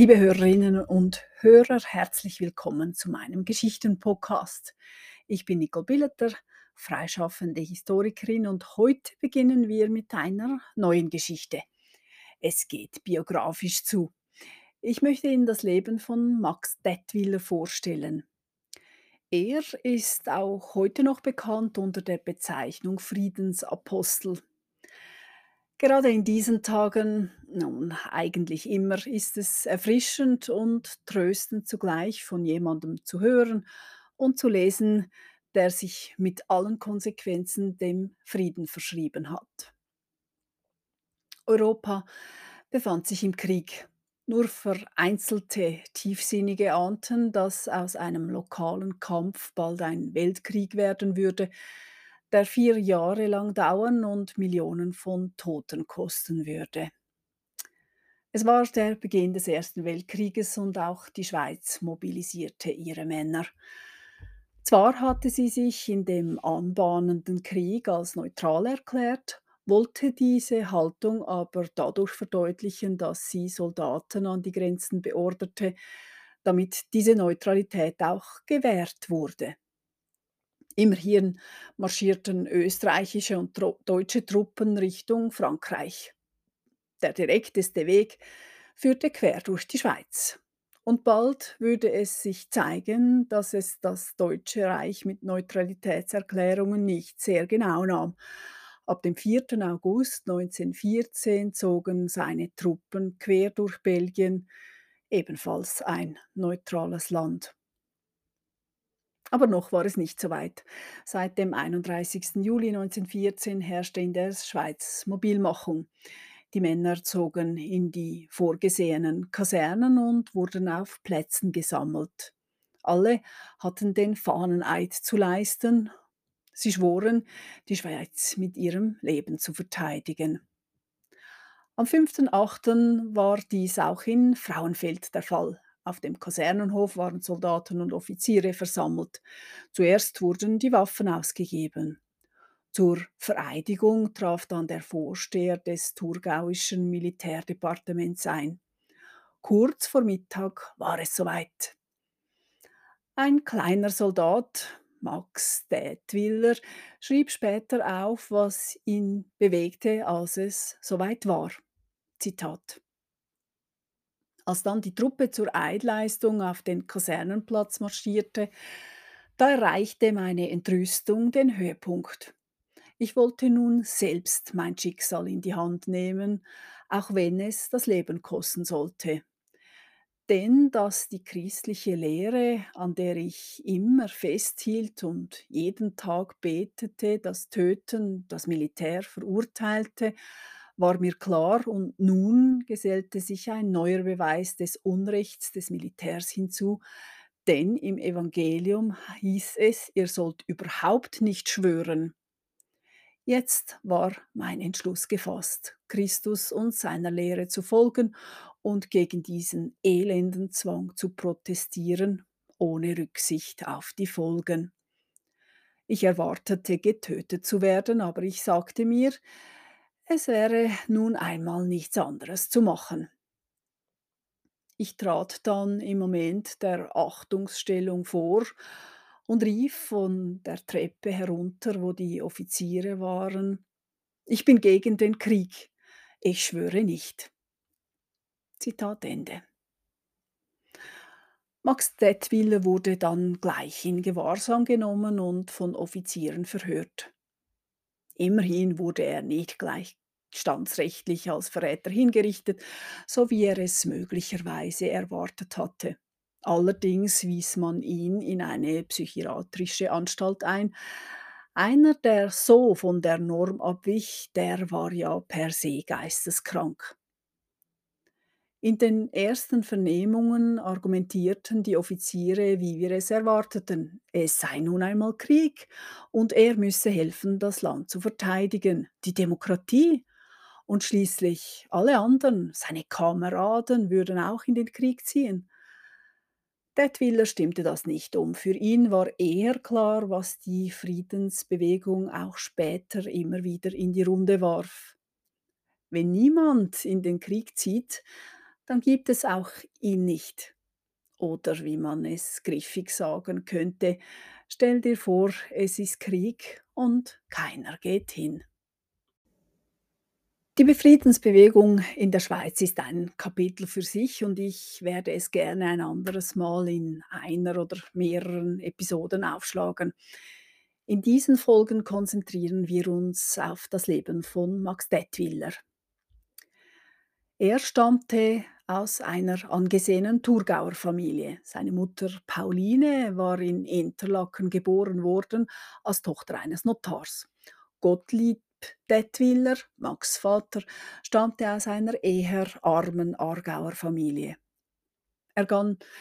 Liebe Hörerinnen und Hörer, herzlich willkommen zu meinem Geschichtenpodcast. Ich bin Nicole Billeter, freischaffende Historikerin und heute beginnen wir mit einer neuen Geschichte. Es geht biografisch zu. Ich möchte Ihnen das Leben von Max Dettwiller vorstellen. Er ist auch heute noch bekannt unter der Bezeichnung Friedensapostel. Gerade in diesen Tagen, nun eigentlich immer, ist es erfrischend und tröstend zugleich von jemandem zu hören und zu lesen, der sich mit allen Konsequenzen dem Frieden verschrieben hat. Europa befand sich im Krieg. Nur vereinzelte Tiefsinnige ahnten, dass aus einem lokalen Kampf bald ein Weltkrieg werden würde, der vier Jahre lang dauern und Millionen von Toten kosten würde. Es war der Beginn des Ersten Weltkrieges und auch die Schweiz mobilisierte ihre Männer. Zwar hatte sie sich in dem anbahnenden Krieg als neutral erklärt, wollte diese Haltung aber dadurch verdeutlichen, dass sie Soldaten an die Grenzen beorderte, damit diese Neutralität auch gewährt wurde. Immerhin marschierten österreichische und deutsche Truppen Richtung Frankreich. Der direkteste Weg führte quer durch die Schweiz. Und bald würde es sich zeigen, dass es das Deutsche Reich mit Neutralitätserklärungen nicht sehr genau nahm. Ab dem 4. August 1914 zogen seine Truppen quer durch Belgien, ebenfalls ein neutrales Land. Aber noch war es nicht so weit. Seit dem 31. Juli 1914 herrschte in der Schweiz Mobilmachung. Die Männer zogen in die vorgesehenen Kasernen und wurden auf Plätzen gesammelt. Alle hatten den Fahneneid zu leisten. Sie schworen, die Schweiz mit ihrem Leben zu verteidigen. Am 5.8. war dies auch in Frauenfeld der Fall. Auf dem Kasernenhof waren Soldaten und Offiziere versammelt. Zuerst wurden die Waffen ausgegeben. Zur Vereidigung traf dann der Vorsteher des thurgauischen Militärdepartements ein. Kurz vor Mittag war es soweit. Ein kleiner Soldat, Max Detwiller, schrieb später auf, was ihn bewegte, als es soweit war. Zitat. Als dann die Truppe zur Eidleistung auf den Kasernenplatz marschierte, da erreichte meine Entrüstung den Höhepunkt. Ich wollte nun selbst mein Schicksal in die Hand nehmen, auch wenn es das Leben kosten sollte. Denn dass die christliche Lehre, an der ich immer festhielt und jeden Tag betete, das Töten, das Militär verurteilte, war mir klar und nun gesellte sich ein neuer Beweis des Unrechts des Militärs hinzu, denn im Evangelium hieß es, ihr sollt überhaupt nicht schwören. Jetzt war mein Entschluss gefasst, Christus und seiner Lehre zu folgen und gegen diesen elenden Zwang zu protestieren, ohne Rücksicht auf die Folgen. Ich erwartete, getötet zu werden, aber ich sagte mir, es wäre nun einmal nichts anderes zu machen. Ich trat dann im Moment der Achtungsstellung vor und rief von der Treppe herunter, wo die Offiziere waren, ich bin gegen den Krieg, ich schwöre nicht. Zitat Ende. Max Detwiller wurde dann gleich in Gewahrsam genommen und von Offizieren verhört. Immerhin wurde er nicht gleich standsrechtlich als Verräter hingerichtet, so wie er es möglicherweise erwartet hatte. Allerdings wies man ihn in eine psychiatrische Anstalt ein. Einer, der so von der Norm abwich, der war ja per se geisteskrank. In den ersten Vernehmungen argumentierten die Offiziere, wie wir es erwarteten. Es sei nun einmal Krieg und er müsse helfen, das Land zu verteidigen. Die Demokratie und schließlich alle anderen, seine Kameraden, würden auch in den Krieg ziehen. Detwiller stimmte das nicht um. Für ihn war eher klar, was die Friedensbewegung auch später immer wieder in die Runde warf. Wenn niemand in den Krieg zieht, dann gibt es auch ihn nicht. Oder wie man es griffig sagen könnte, stell dir vor, es ist Krieg und keiner geht hin. Die Befriedensbewegung in der Schweiz ist ein Kapitel für sich und ich werde es gerne ein anderes Mal in einer oder mehreren Episoden aufschlagen. In diesen Folgen konzentrieren wir uns auf das Leben von Max Detwiller. Er stammte aus einer angesehenen Thurgauer Familie. Seine Mutter Pauline war in Interlaken geboren worden als Tochter eines Notars. Gottlieb Detwiller, Max Vater, stammte aus einer eher armen Aargauer Familie. Er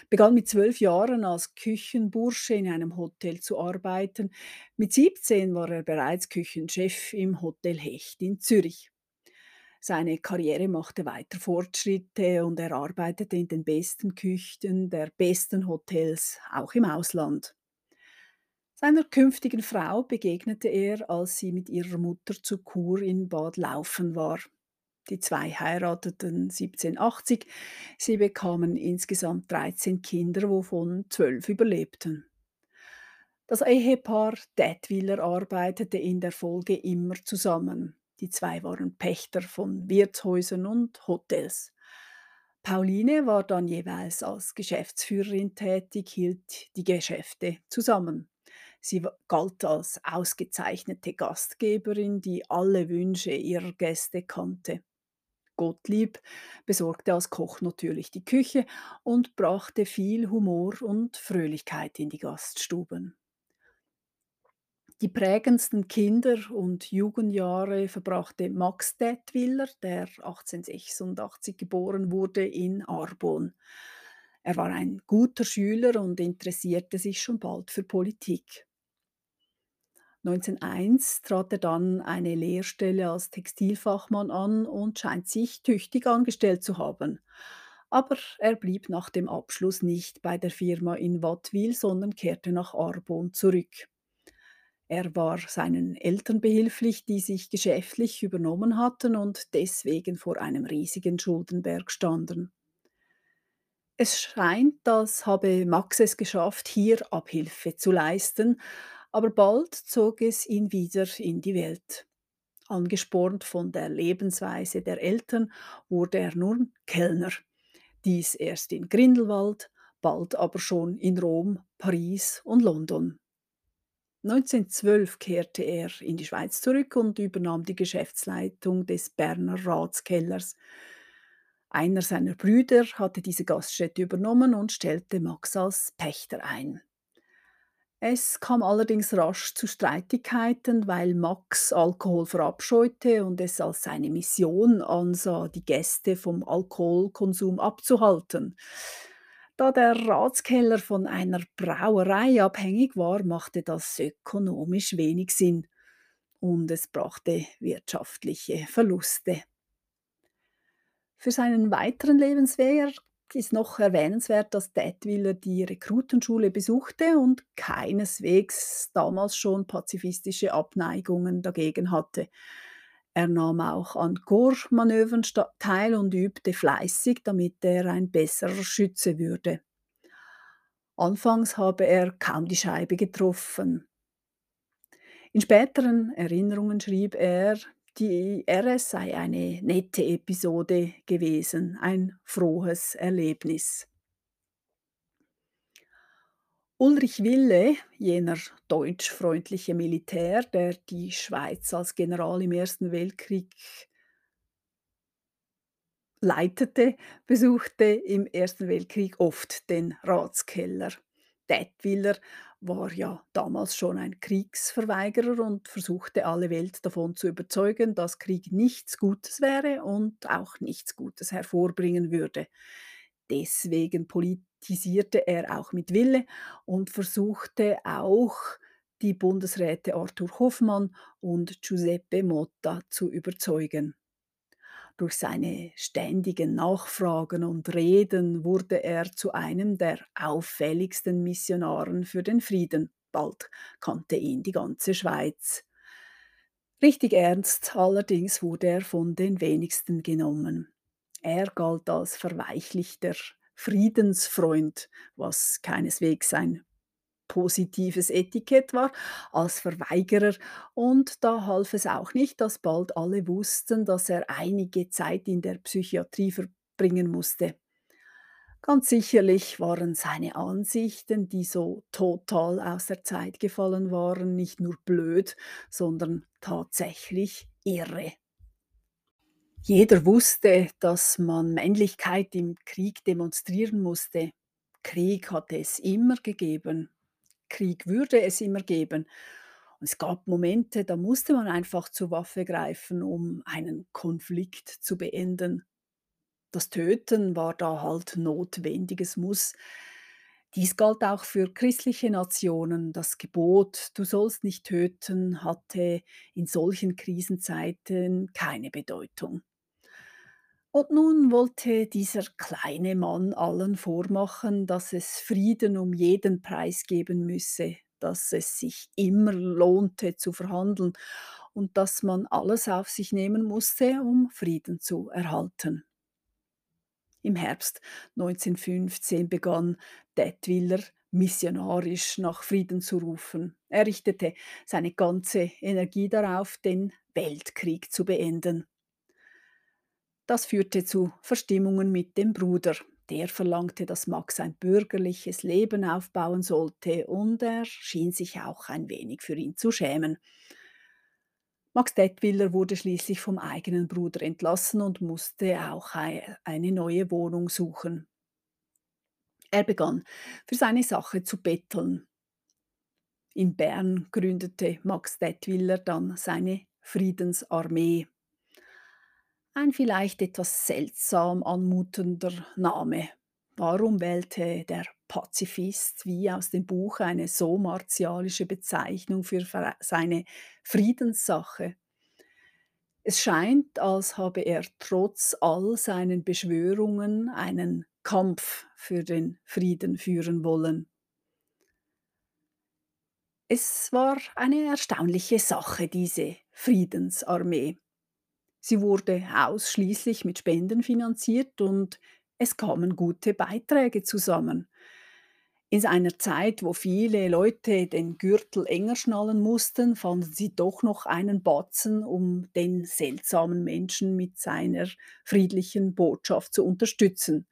begann, mit zwölf Jahren als Küchenbursche in einem Hotel zu arbeiten. Mit 17 war er bereits Küchenchef im Hotel Hecht in Zürich. Seine Karriere machte weiter Fortschritte und er arbeitete in den besten Küchen der besten Hotels, auch im Ausland. Seiner künftigen Frau begegnete er, als sie mit ihrer Mutter zu Chur in Bad Laufen war. Die zwei heirateten 1780. Sie bekamen insgesamt 13 Kinder, wovon zwölf überlebten. Das Ehepaar Detwiller arbeitete in der Folge immer zusammen. Die zwei waren Pächter von Wirtshäusern und Hotels. Pauline war dann jeweils als Geschäftsführerin tätig, hielt die Geschäfte zusammen. Sie galt als ausgezeichnete Gastgeberin, die alle Wünsche ihrer Gäste kannte. Gottlieb besorgte als Koch natürlich die Küche und brachte viel Humor und Fröhlichkeit in die Gaststuben. Die prägendsten Kinder- und Jugendjahre verbrachte Max Detwiller, der 1886 geboren wurde, in Arbon. Er war ein guter Schüler und interessierte sich schon bald für Politik. 1901 trat er dann eine Lehrstelle als Textilfachmann an und scheint sich tüchtig angestellt zu haben. Aber er blieb nach dem Abschluss nicht bei der Firma in Wattwil, sondern kehrte nach Arbon zurück. Er war seinen Eltern behilflich, die sich geschäftlich übernommen hatten und deswegen vor einem riesigen Schuldenberg standen. Es scheint, als habe Max es geschafft, hier Abhilfe zu leisten, aber bald zog es ihn wieder in die Welt. Angespornt von der Lebensweise der Eltern wurde er nun Kellner. Dies erst in Grindelwald, bald aber schon in Rom, Paris und London. 1912 kehrte er in die Schweiz zurück und übernahm die Geschäftsleitung des Berner Ratskellers. Einer seiner Brüder hatte diese Gaststätte übernommen und stellte Max als Pächter ein. Es kam allerdings rasch zu Streitigkeiten, weil Max Alkohol verabscheute und es als seine Mission ansah, die Gäste vom Alkoholkonsum abzuhalten. Da der Ratskeller von einer Brauerei abhängig war, machte das ökonomisch wenig Sinn und es brachte wirtschaftliche Verluste. Für seinen weiteren Lebensweg ist noch erwähnenswert, dass Detwiller die Rekrutenschule besuchte und keineswegs damals schon pazifistische Abneigungen dagegen hatte. Er nahm auch an Chormanövern teil und übte fleißig, damit er ein besserer Schütze würde. Anfangs habe er kaum die Scheibe getroffen. In späteren Erinnerungen schrieb er, die RS sei eine nette Episode gewesen, ein frohes Erlebnis. Ulrich Wille, jener deutschfreundliche Militär, der die Schweiz als General im Ersten Weltkrieg leitete, besuchte im Ersten Weltkrieg oft den Ratskeller. Detwiller war ja damals schon ein Kriegsverweigerer und versuchte alle Welt davon zu überzeugen, dass Krieg nichts Gutes wäre und auch nichts Gutes hervorbringen würde. Deswegen politisierte er auch mit Wille und versuchte auch die Bundesräte Arthur Hoffmann und Giuseppe Motta zu überzeugen. Durch seine ständigen Nachfragen und Reden wurde er zu einem der auffälligsten Missionaren für den Frieden. Bald kannte ihn die ganze Schweiz. Richtig ernst allerdings wurde er von den wenigsten genommen. Er galt als verweichlichter Friedensfreund, was keineswegs ein positives Etikett war, als Verweigerer. Und da half es auch nicht, dass bald alle wussten, dass er einige Zeit in der Psychiatrie verbringen musste. Ganz sicherlich waren seine Ansichten, die so total aus der Zeit gefallen waren, nicht nur blöd, sondern tatsächlich irre. Jeder wusste, dass man Männlichkeit im Krieg demonstrieren musste. Krieg hatte es immer gegeben. Krieg würde es immer geben. Und es gab Momente, da musste man einfach zur Waffe greifen, um einen Konflikt zu beenden. Das Töten war da halt notwendiges Muss. Dies galt auch für christliche Nationen. Das Gebot, du sollst nicht töten, hatte in solchen Krisenzeiten keine Bedeutung. Und nun wollte dieser kleine Mann allen vormachen, dass es Frieden um jeden Preis geben müsse, dass es sich immer lohnte zu verhandeln und dass man alles auf sich nehmen musste, um Frieden zu erhalten. Im Herbst 1915 begann Detwiller missionarisch nach Frieden zu rufen. Er richtete seine ganze Energie darauf, den Weltkrieg zu beenden. Das führte zu Verstimmungen mit dem Bruder. Der verlangte, dass Max ein bürgerliches Leben aufbauen sollte und er schien sich auch ein wenig für ihn zu schämen. Max Detwiller wurde schließlich vom eigenen Bruder entlassen und musste auch eine neue Wohnung suchen. Er begann für seine Sache zu betteln. In Bern gründete Max Detwiller dann seine Friedensarmee. Ein vielleicht etwas seltsam anmutender Name. Warum wählte der Pazifist wie aus dem Buch eine so martialische Bezeichnung für seine Friedenssache? Es scheint, als habe er trotz all seinen Beschwörungen einen Kampf für den Frieden führen wollen. Es war eine erstaunliche Sache, diese Friedensarmee. Sie wurde ausschließlich mit Spenden finanziert und es kamen gute Beiträge zusammen. In einer Zeit, wo viele Leute den Gürtel enger schnallen mussten, fanden sie doch noch einen Batzen, um den seltsamen Menschen mit seiner friedlichen Botschaft zu unterstützen.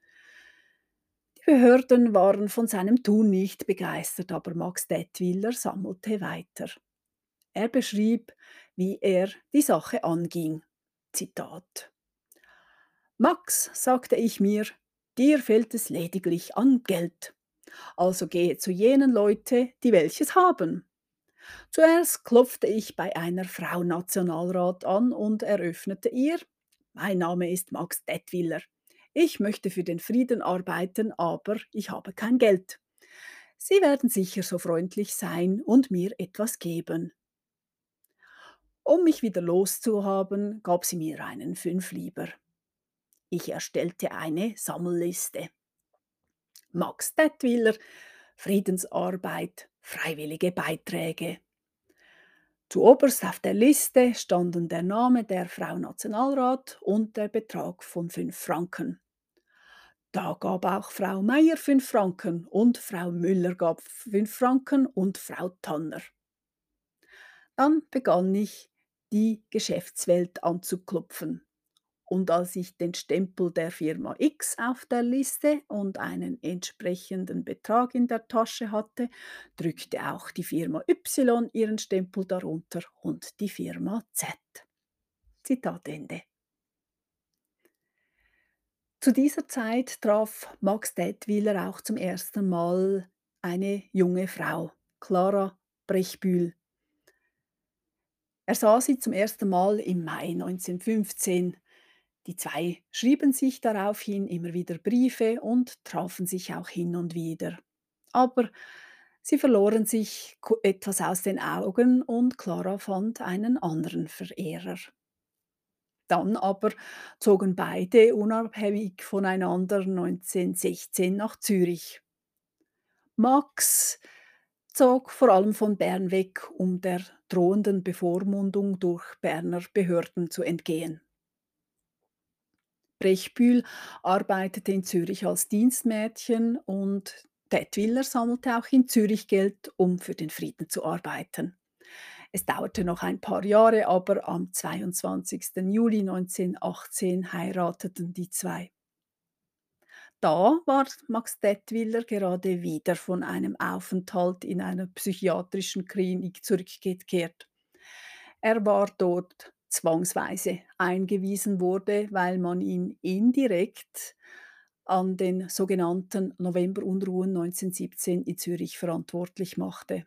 Die Behörden waren von seinem Tun nicht begeistert, aber Max Detwiller sammelte weiter. Er beschrieb, wie er die Sache anging. Zitat. Max, sagte ich mir, dir fehlt es lediglich an Geld. Also gehe zu jenen Leute, die welches haben. Zuerst klopfte ich bei einer Frau Nationalrat an und eröffnete ihr, mein Name ist Max Detwiller. Ich möchte für den Frieden arbeiten, aber ich habe kein Geld. Sie werden sicher so freundlich sein und mir etwas geben. Um mich wieder loszuhaben, gab sie mir einen Fünflieber. Ich erstellte eine Sammelliste. Max Detwiller, Friedensarbeit, freiwillige Beiträge. Zuoberst auf der Liste standen der Name der Frau Nationalrat und der Betrag von 5 Franken. Da gab auch Frau Meier 5 Franken und Frau Müller gab 5 Franken und Frau Tanner. Dann begann ich, die Geschäftswelt anzuklopfen. Und als ich den Stempel der Firma X auf der Liste und einen entsprechenden Betrag in der Tasche hatte, drückte auch die Firma Y ihren Stempel darunter und die Firma Z. Zitat Ende. Zu dieser Zeit traf Max Detwiller auch zum ersten Mal eine junge Frau, Clara Brechbühl. Er sah sie zum ersten Mal im Mai 1915 die zwei schrieben sich daraufhin immer wieder Briefe und trafen sich auch hin und wieder. Aber sie verloren sich etwas aus den Augen und Clara fand einen anderen Verehrer. Dann aber zogen beide unabhängig voneinander 1916 nach Zürich. Max zog vor allem von Bern weg, um der drohenden Bevormundung durch Berner Behörden zu entgehen. Brechbühl arbeitete in Zürich als Dienstmädchen und Detwiller sammelte auch in Zürich Geld, um für den Frieden zu arbeiten. Es dauerte noch ein paar Jahre, aber am 22. Juli 1918 heirateten die zwei. Da war Max Dettwiller gerade wieder von einem Aufenthalt in einer psychiatrischen Klinik zurückgekehrt. Er war dort zwangsweise eingewiesen wurde, weil man ihn indirekt an den sogenannten Novemberunruhen 1917 in Zürich verantwortlich machte.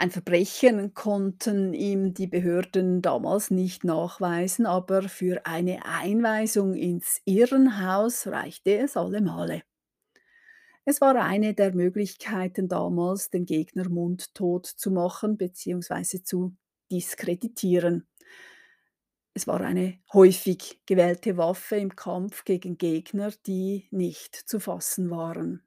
Ein Verbrechen konnten ihm die Behörden damals nicht nachweisen, aber für eine Einweisung ins Irrenhaus reichte es alle Male. Es war eine der Möglichkeiten damals, den Gegner mundtot zu machen bzw. zu diskreditieren. Es war eine häufig gewählte Waffe im Kampf gegen Gegner, die nicht zu fassen waren.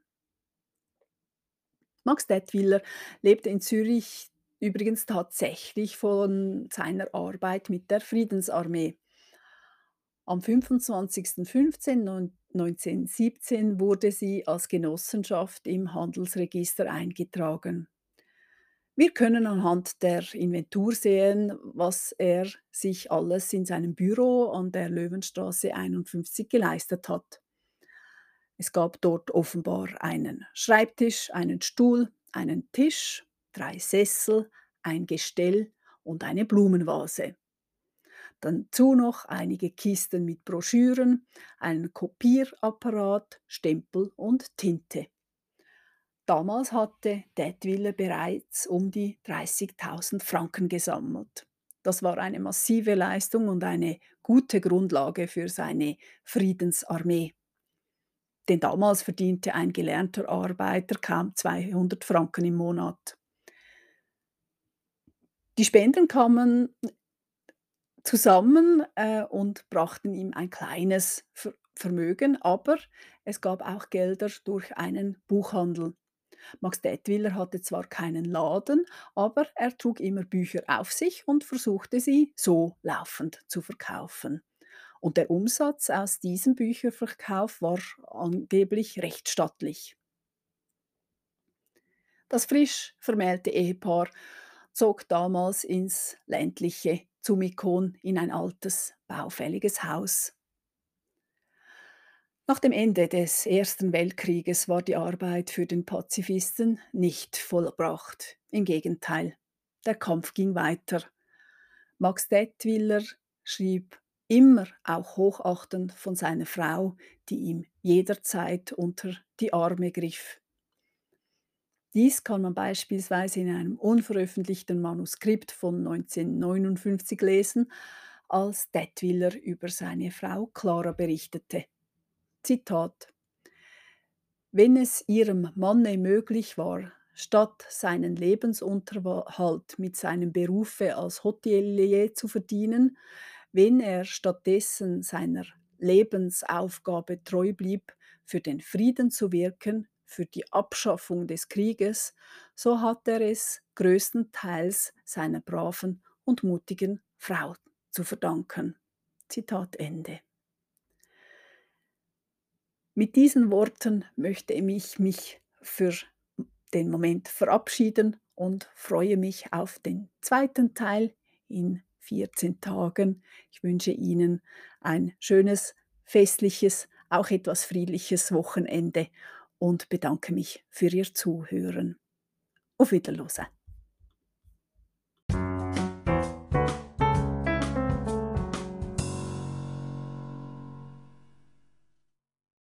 Max Dettwiller lebte in Zürich übrigens tatsächlich von seiner Arbeit mit der Friedensarmee. Am 25.05.1917 wurde sie als Genossenschaft im Handelsregister eingetragen. Wir können anhand der Inventur sehen, was er sich alles in seinem Büro an der Löwenstraße 51 geleistet hat. Es gab dort offenbar einen Schreibtisch, einen Stuhl, einen Tisch, drei Sessel, ein Gestell und eine Blumenvase. Dazu noch einige Kisten mit Broschüren, einen Kopierapparat, Stempel und Tinte. Damals hatte Detwiller bereits um die 30.000 Franken gesammelt. Das war eine massive Leistung und eine gute Grundlage für seine Friedensarmee. Denn damals verdiente ein gelernter Arbeiter kaum 200 Franken im Monat. Die Spenden kamen zusammen äh, und brachten ihm ein kleines Ver Vermögen, aber es gab auch Gelder durch einen Buchhandel. Max Detwiller hatte zwar keinen Laden, aber er trug immer Bücher auf sich und versuchte sie so laufend zu verkaufen. Und der Umsatz aus diesem Bücherverkauf war angeblich recht stattlich. Das frisch vermählte Ehepaar zog damals ins ländliche Zumikon in ein altes, baufälliges Haus. Nach dem Ende des Ersten Weltkrieges war die Arbeit für den Pazifisten nicht vollbracht. Im Gegenteil, der Kampf ging weiter. Max Dettwiller schrieb immer auch hochachtend von seiner Frau, die ihm jederzeit unter die Arme griff. Dies kann man beispielsweise in einem unveröffentlichten Manuskript von 1959 lesen, als Dettwiller über seine Frau Clara berichtete. Zitat Wenn es ihrem Manne möglich war, statt seinen Lebensunterhalt mit seinem Berufe als Hotelier zu verdienen, wenn er stattdessen seiner Lebensaufgabe treu blieb, für den Frieden zu wirken, für die Abschaffung des Krieges, so hat er es größtenteils seiner braven und mutigen Frau zu verdanken. Zitat Ende. Mit diesen Worten möchte ich mich für den Moment verabschieden und freue mich auf den zweiten Teil in 14 Tagen. Ich wünsche Ihnen ein schönes, festliches, auch etwas friedliches Wochenende und bedanke mich für Ihr Zuhören. Auf Wiederhören.